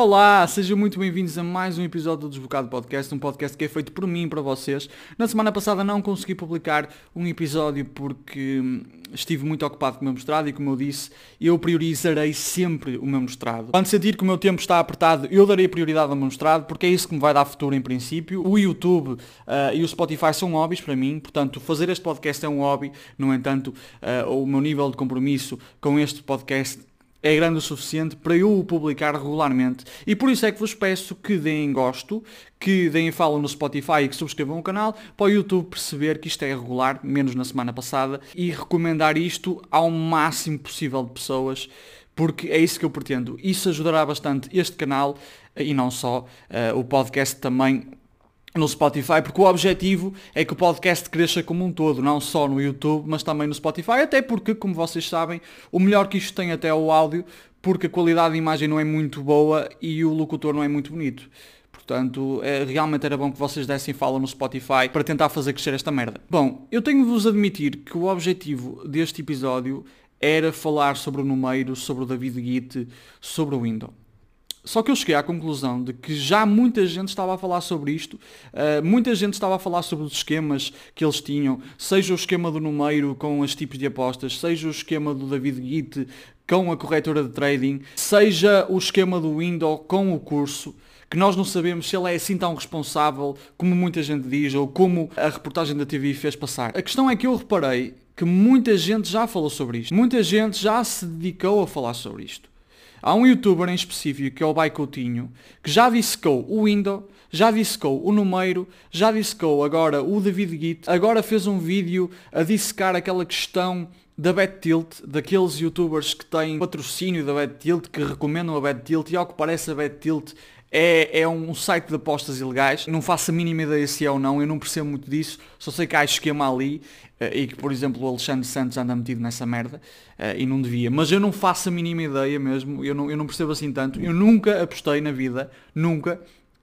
Olá, sejam muito bem-vindos a mais um episódio do Desbocado Podcast, um podcast que é feito por mim e para vocês. Na semana passada não consegui publicar um episódio porque hum, estive muito ocupado com o meu mestrado e como eu disse, eu priorizarei sempre o meu mestrado. Quando sentir que o meu tempo está apertado, eu darei prioridade ao meu mestrado porque é isso que me vai dar futuro em princípio. O YouTube uh, e o Spotify são hobbies para mim, portanto fazer este podcast é um hobby, no entanto uh, o meu nível de compromisso com este podcast é grande o suficiente para eu o publicar regularmente. E por isso é que vos peço que deem gosto, que deem follow no Spotify e que subscrevam o canal para o YouTube perceber que isto é regular, menos na semana passada, e recomendar isto ao máximo possível de pessoas, porque é isso que eu pretendo. Isso ajudará bastante este canal e não só, uh, o podcast também no Spotify, porque o objetivo é que o podcast cresça como um todo, não só no YouTube, mas também no Spotify, até porque, como vocês sabem, o melhor que isto tem até é o áudio, porque a qualidade de imagem não é muito boa e o locutor não é muito bonito. Portanto, é, realmente era bom que vocês dessem fala no Spotify para tentar fazer crescer esta merda. Bom, eu tenho de vos admitir que o objetivo deste episódio era falar sobre o número, sobre o David Git, sobre o Windows. Só que eu cheguei à conclusão de que já muita gente estava a falar sobre isto, uh, muita gente estava a falar sobre os esquemas que eles tinham, seja o esquema do número com os tipos de apostas, seja o esquema do David Git com a corretora de trading, seja o esquema do Windows com o curso, que nós não sabemos se ele é assim tão responsável como muita gente diz ou como a reportagem da TV fez passar. A questão é que eu reparei que muita gente já falou sobre isto, muita gente já se dedicou a falar sobre isto. Há um youtuber em específico, que é o Baicoutinho, que já dissecou o Windows, já dissecou o Número, já dissecou agora o David Git, agora fez um vídeo a dissecar aquela questão da BetTilt, daqueles youtubers que têm patrocínio da BetTilt, que recomendam a BetTilt, e ao que parece a BetTilt é, é um site de apostas ilegais. Não faço a mínima ideia se é ou não, eu não percebo muito disso. Só sei que há esquema ali eh, e que, por exemplo, o Alexandre Santos anda metido nessa merda eh, e não devia. Mas eu não faço a mínima ideia mesmo, eu não, eu não percebo assim tanto. Eu nunca apostei na vida, nunca.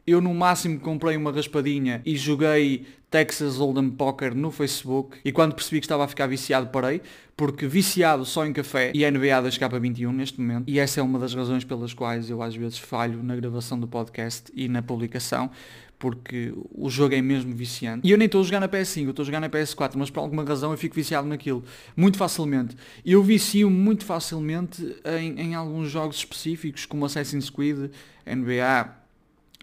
Eu no máximo comprei uma raspadinha e joguei Texas Hold'em Poker no Facebook e quando percebi que estava a ficar viciado parei, porque viciado só em café e NBA da Escapa 21 neste momento, e essa é uma das razões pelas quais eu às vezes falho na gravação do podcast e na publicação, porque o jogo é mesmo viciante. E eu nem estou a jogar na PS5, eu estou a jogar na PS4, mas por alguma razão eu fico viciado naquilo, muito facilmente. Eu vicio muito facilmente em, em alguns jogos específicos, como Assassin's Creed, NBA,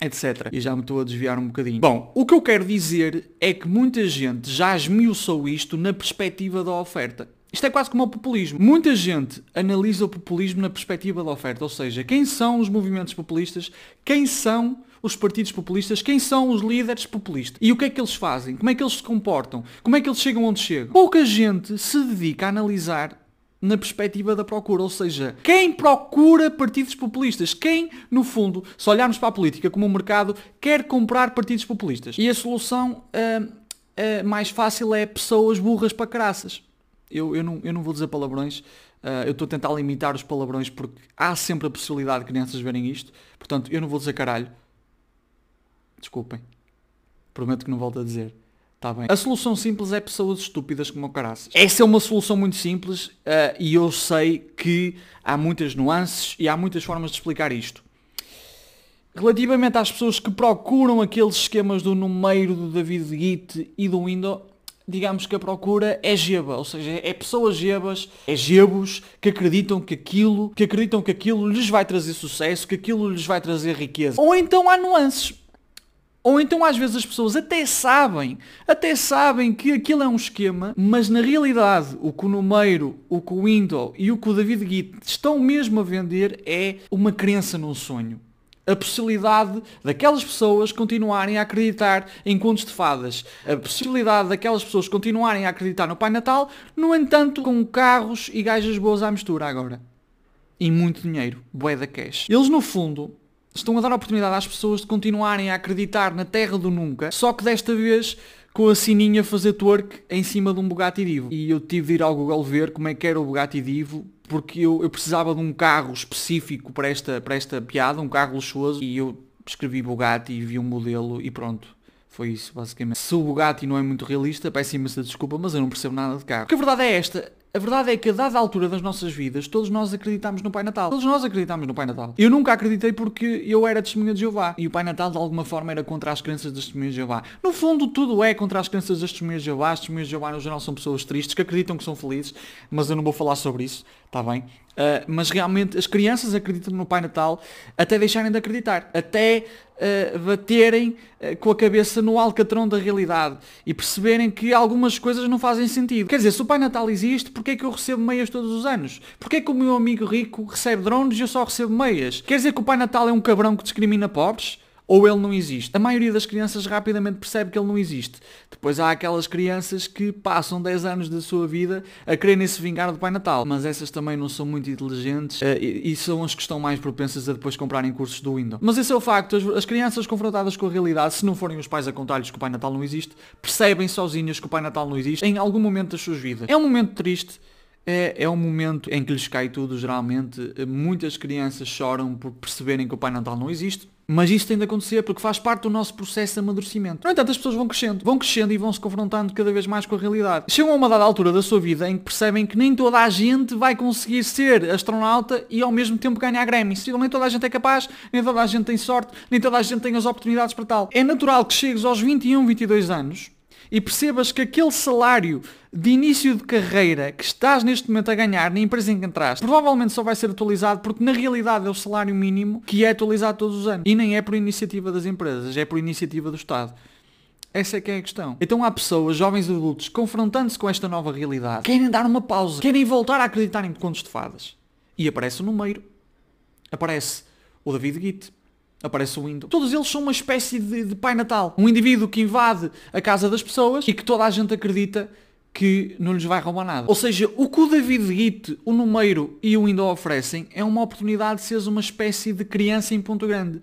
etc. E já me estou a desviar um bocadinho. Bom, o que eu quero dizer é que muita gente já esmiuçou isto na perspectiva da oferta. Isto é quase como o populismo. Muita gente analisa o populismo na perspectiva da oferta, ou seja, quem são os movimentos populistas, quem são os partidos populistas, quem são os líderes populistas e o que é que eles fazem, como é que eles se comportam, como é que eles chegam onde chegam. Pouca gente se dedica a analisar na perspectiva da procura. Ou seja, quem procura partidos populistas? Quem, no fundo, se olharmos para a política como um mercado, quer comprar partidos populistas? E a solução uh, uh, mais fácil é pessoas burras para caraças. Eu, eu, não, eu não vou dizer palavrões, uh, eu estou a tentar limitar os palavrões porque há sempre a possibilidade de crianças verem isto. Portanto, eu não vou dizer caralho. Desculpem. Prometo que não volto a dizer. Tá bem. A solução simples é pessoas estúpidas como o caraças. Essa é uma solução muito simples uh, e eu sei que há muitas nuances e há muitas formas de explicar isto. Relativamente às pessoas que procuram aqueles esquemas do número do David Git e do Windows, digamos que a procura é geba, ou seja, é pessoas gebas, é gebos que acreditam que aquilo, que acreditam que aquilo lhes vai trazer sucesso, que aquilo lhes vai trazer riqueza. Ou então há nuances. Ou então às vezes as pessoas até sabem, até sabem que aquilo é um esquema, mas na realidade o que o Numeiro, o que o Windows e o que o David Git estão mesmo a vender é uma crença num sonho. A possibilidade daquelas pessoas continuarem a acreditar em contos de fadas. A possibilidade daquelas pessoas continuarem a acreditar no Pai Natal, no entanto com carros e gajas boas à mistura agora. E muito dinheiro, bué da cash. Eles no fundo estão a dar a oportunidade às pessoas de continuarem a acreditar na terra do nunca, só que desta vez com a sininha fazer twerk em cima de um Bugatti Divo. E eu tive de ir ao Google ver como é que era o Bugatti Divo, porque eu, eu precisava de um carro específico para esta, para esta piada, um carro luxuoso, e eu escrevi Bugatti e vi um modelo e pronto. Foi isso, basicamente. Se o Bugatti não é muito realista, peço imensa desculpa, mas eu não percebo nada de carro. Porque a verdade é esta, A verdade é que a dada altura das nossas vidas, todos nós acreditamos no Pai Natal. Todos nós acreditamos no Pai Natal. Eu nunca acreditei porque eu era testemunha de Jeová. E o Pai Natal de alguma forma era contra as crenças das testemunhas de Jeová. No fundo, tudo é contra as crenças das testemunhas de Jeová. As testemunhas de Jeová no geral são pessoas tristes que acreditam que são felizes, mas eu não vou falar sobre isso, está bem? Uh, mas realmente as crianças acreditam no Pai Natal até deixarem de acreditar, até uh, baterem uh, com a cabeça no alcatrão da realidade e perceberem que algumas coisas não fazem sentido. Quer dizer, se o Pai Natal existe, porquê é que eu recebo meias todos os anos? Porquê é que o meu amigo rico recebe drones e eu só recebo meias? Quer dizer que o Pai Natal é um cabrão que discrimina pobres? Ou ele não existe. A maioria das crianças rapidamente percebe que ele não existe. Depois há aquelas crianças que passam 10 anos da sua vida a quererem se vingar do Pai Natal, mas essas também não são muito inteligentes uh, e, e, são as que estão mais propensas a depois comprarem cursos do Windows. Mas esse é o facto, as, as crianças confrontadas com a realidade, se não forem os pais a contar-lhes que o Pai Natal não existe, percebem sozinhas que o Pai Natal não existe em algum momento das suas vidas. É um momento triste, é, é um momento em que lhes cai tudo, geralmente. Muitas crianças choram por perceberem que o Pai Natal não existe. Mas isso tem de acontecer porque faz parte do nosso processo de amadurecimento. No entanto, as pessoas vão crescendo, vão crescendo e vão se confrontando cada vez mais com a realidade. Chegam a uma dada altura da sua vida em que percebem que nem toda a gente vai conseguir ser astronauta e ao mesmo tempo ganhar Grammys. Nem toda a gente é capaz, nem toda a gente tem sorte, nem toda a gente tem as oportunidades para tal. É natural que chegues aos 21, 22 anos e percebas que aquele salário de início de carreira que estás neste momento a ganhar na empresa em que entraste, provavelmente só vai ser atualizado porque na realidade é o salário mínimo que é atualizado todos os anos. E nem é por iniciativa das empresas, é por iniciativa do Estado. Essa é que é a questão. Então há pessoas, jovens adultos, confrontando-se com esta nova realidade, querem dar uma pausa, querem voltar a acreditar em contos de fadas. E aparece o número. Aparece o David Guite aparece o Windows. Todos eles são uma espécie de, de, Pai Natal. Um indivíduo que invade a casa das pessoas e que toda a gente acredita que não lhes vai roubar nada. Ou seja, o que o David Git, o Numeiro e o Windows oferecem é uma oportunidade de seres uma espécie de criança em ponto grande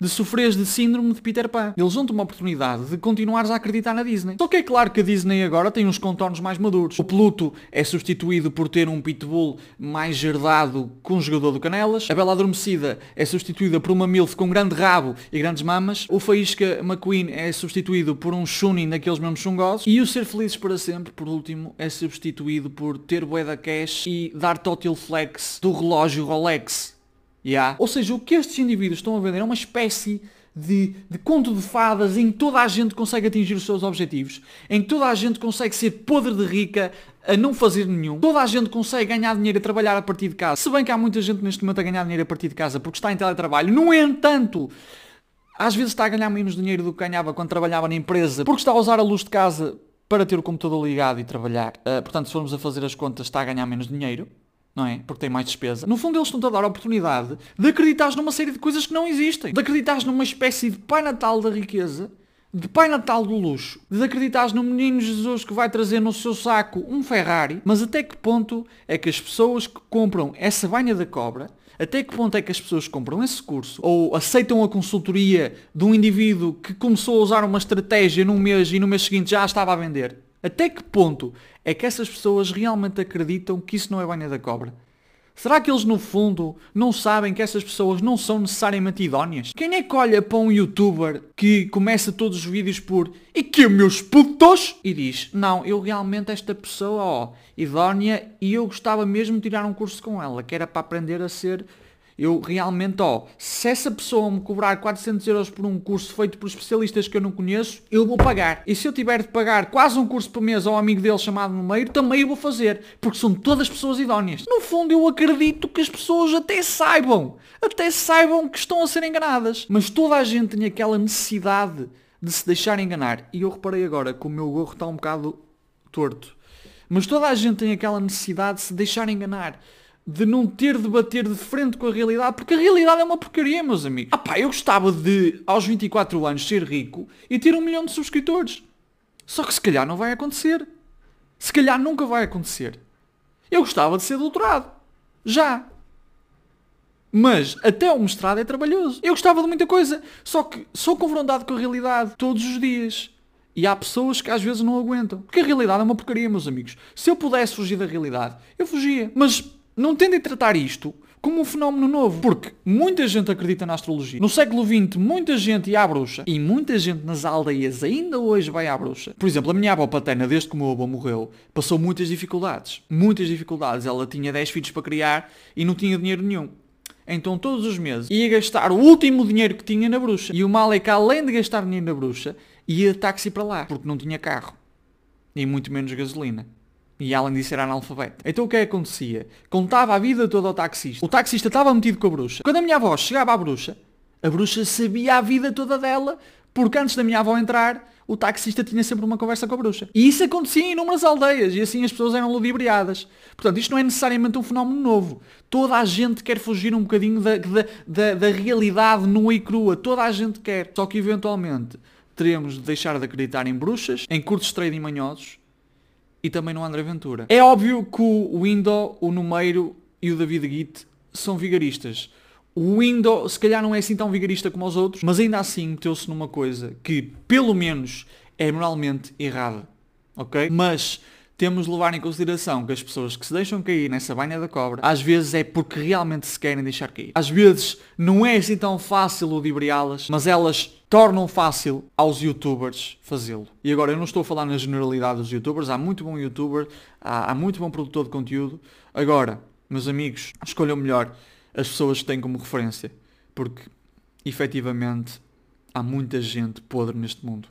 de sofreres de síndrome de Peter Pan. Eles vão-te uma oportunidade de continuares a acreditar na Disney. Só que é claro que a Disney agora tem uns contornos mais maduros. O Pluto é substituído por ter um pitbull mais herdado com um jogador do Canelas. A Bela Adormecida é substituída por uma MILF com grande rabo e grandes mamas. O Faísca McQueen é substituído por um Shunin daqueles mesmos chungosos. E o Ser Felizes para Sempre, por último, é substituído por ter Boeda Cash e dar Total Flex do relógio Rolex. Yeah. Ou seja, o que estes indivíduos estão a vender é uma espécie de, de conto de fadas em que toda a gente consegue atingir os seus objetivos, em que toda a gente consegue ser podre de rica a não fazer nenhum, toda a gente consegue ganhar dinheiro a trabalhar a partir de casa. Se bem que há muita gente neste momento a ganhar dinheiro a partir de casa porque está em teletrabalho, no entanto, às vezes está a ganhar menos dinheiro do que ganhava quando trabalhava na empresa porque está a usar a luz de casa para ter o computador ligado e trabalhar. Uh, portanto, se formos a fazer as contas, está a ganhar menos dinheiro não é? Porque tem mais despesa. No fundo eles estão a dar a oportunidade de acreditares numa série de coisas que não existem. De acreditares numa espécie de Pai Natal da riqueza, de Pai Natal do luxo, de acreditares no menino Jesus que vai trazer no seu saco um Ferrari, mas até que ponto é que as pessoas que compram essa banha da cobra, até que ponto é que as pessoas compram esse curso ou aceitam a consultoria de um indivíduo que começou a usar uma estratégia num mês e no mês seguinte já estava a vender? Até que ponto é que essas pessoas realmente acreditam que isso não é banha da cobra? Será que eles no fundo não sabem que essas pessoas não são necessariamente idóneas? Quem é que olha para um youtuber que começa todos os vídeos por e que meus putos? E diz, não, eu realmente esta pessoa, ó, idónea e eu gostava mesmo de tirar um curso com ela, que era para aprender a ser eu realmente, ó, se essa pessoa me cobrar 400 euros por um curso feito por especialistas que eu não conheço, eu vou pagar. E se eu tiver de pagar quase um curso por mês ao amigo dele chamado no meio, também eu vou fazer. Porque são todas pessoas idóneas. No fundo, eu acredito que as pessoas até saibam. Até saibam que estão a ser enganadas. Mas toda a gente tem aquela necessidade de se deixar enganar. E eu reparei agora que o meu gorro está um bocado torto. Mas toda a gente tem aquela necessidade de se deixar enganar de não ter de bater de frente com a realidade, porque a realidade é uma porcaria, meus amigos. Ah pá, eu gostava de, aos 24 anos, ser rico e ter um milhão de subscritores. Só que se calhar não vai acontecer. Se calhar nunca vai acontecer. Eu gostava de ser doutorado. Já. Mas até o mestrado é trabalhoso. Eu gostava de muita coisa. Só que sou confrontado com a realidade todos os dias. E há pessoas que às vezes não aguentam. Porque a realidade é uma porcaria, meus amigos. Se eu pudesse fugir da realidade, eu fugia. Mas não tendem a tratar isto como um fenómeno novo. Porque muita gente acredita na astrologia. No século XX, muita gente ia à bruxa. E muita gente nas aldeias ainda hoje vai à bruxa. Por exemplo, a minha avó paterna, desde que o meu avô morreu, passou muitas dificuldades. Muitas dificuldades. Ela tinha 10 filhos para criar e não tinha dinheiro nenhum. Então todos os meses ia gastar o último dinheiro que tinha na bruxa. E o mal é que além de gastar dinheiro na bruxa, ia de táxi para lá. Porque não tinha carro. E muito menos gasolina. E além disso era analfabeto. Então o que é que acontecia? Contava a vida toda ao taxista. O taxista estava metido com a bruxa. Quando a minha avó chegava à bruxa, a bruxa sabia a vida toda dela, porque antes da minha avó entrar, o taxista tinha sempre uma conversa com a bruxa. E isso acontecia em inúmeras aldeias, e assim as pessoas eram ludibriadas. Portanto, isto não é necessariamente um fenómeno novo. Toda a gente quer fugir um bocadinho da, da, da, da realidade nua e crua. Toda a gente quer. Só que eventualmente teremos de deixar de acreditar em bruxas, em curtos trading manhosos, e também no André Ventura. É óbvio que o Window, o Numeiro e o David Guite são vigaristas. O Window se calhar não é assim tão vigarista como os outros, mas ainda assim meteu-se numa coisa que pelo menos é moralmente errada. Ok? Mas temos de levar em consideração que as pessoas que se deixam cair nessa banha da cobra, às vezes é porque realmente se querem deixar cair. Às vezes não é assim tão fácil ludibriá-las, mas elas tornam fácil aos youtubers fazê-lo. E agora eu não estou a falar na generalidade dos youtubers, há muito bom youtuber, há, há muito bom produtor de conteúdo. Agora, meus amigos, escolham melhor as pessoas que têm como referência, porque efetivamente há muita gente podre neste mundo.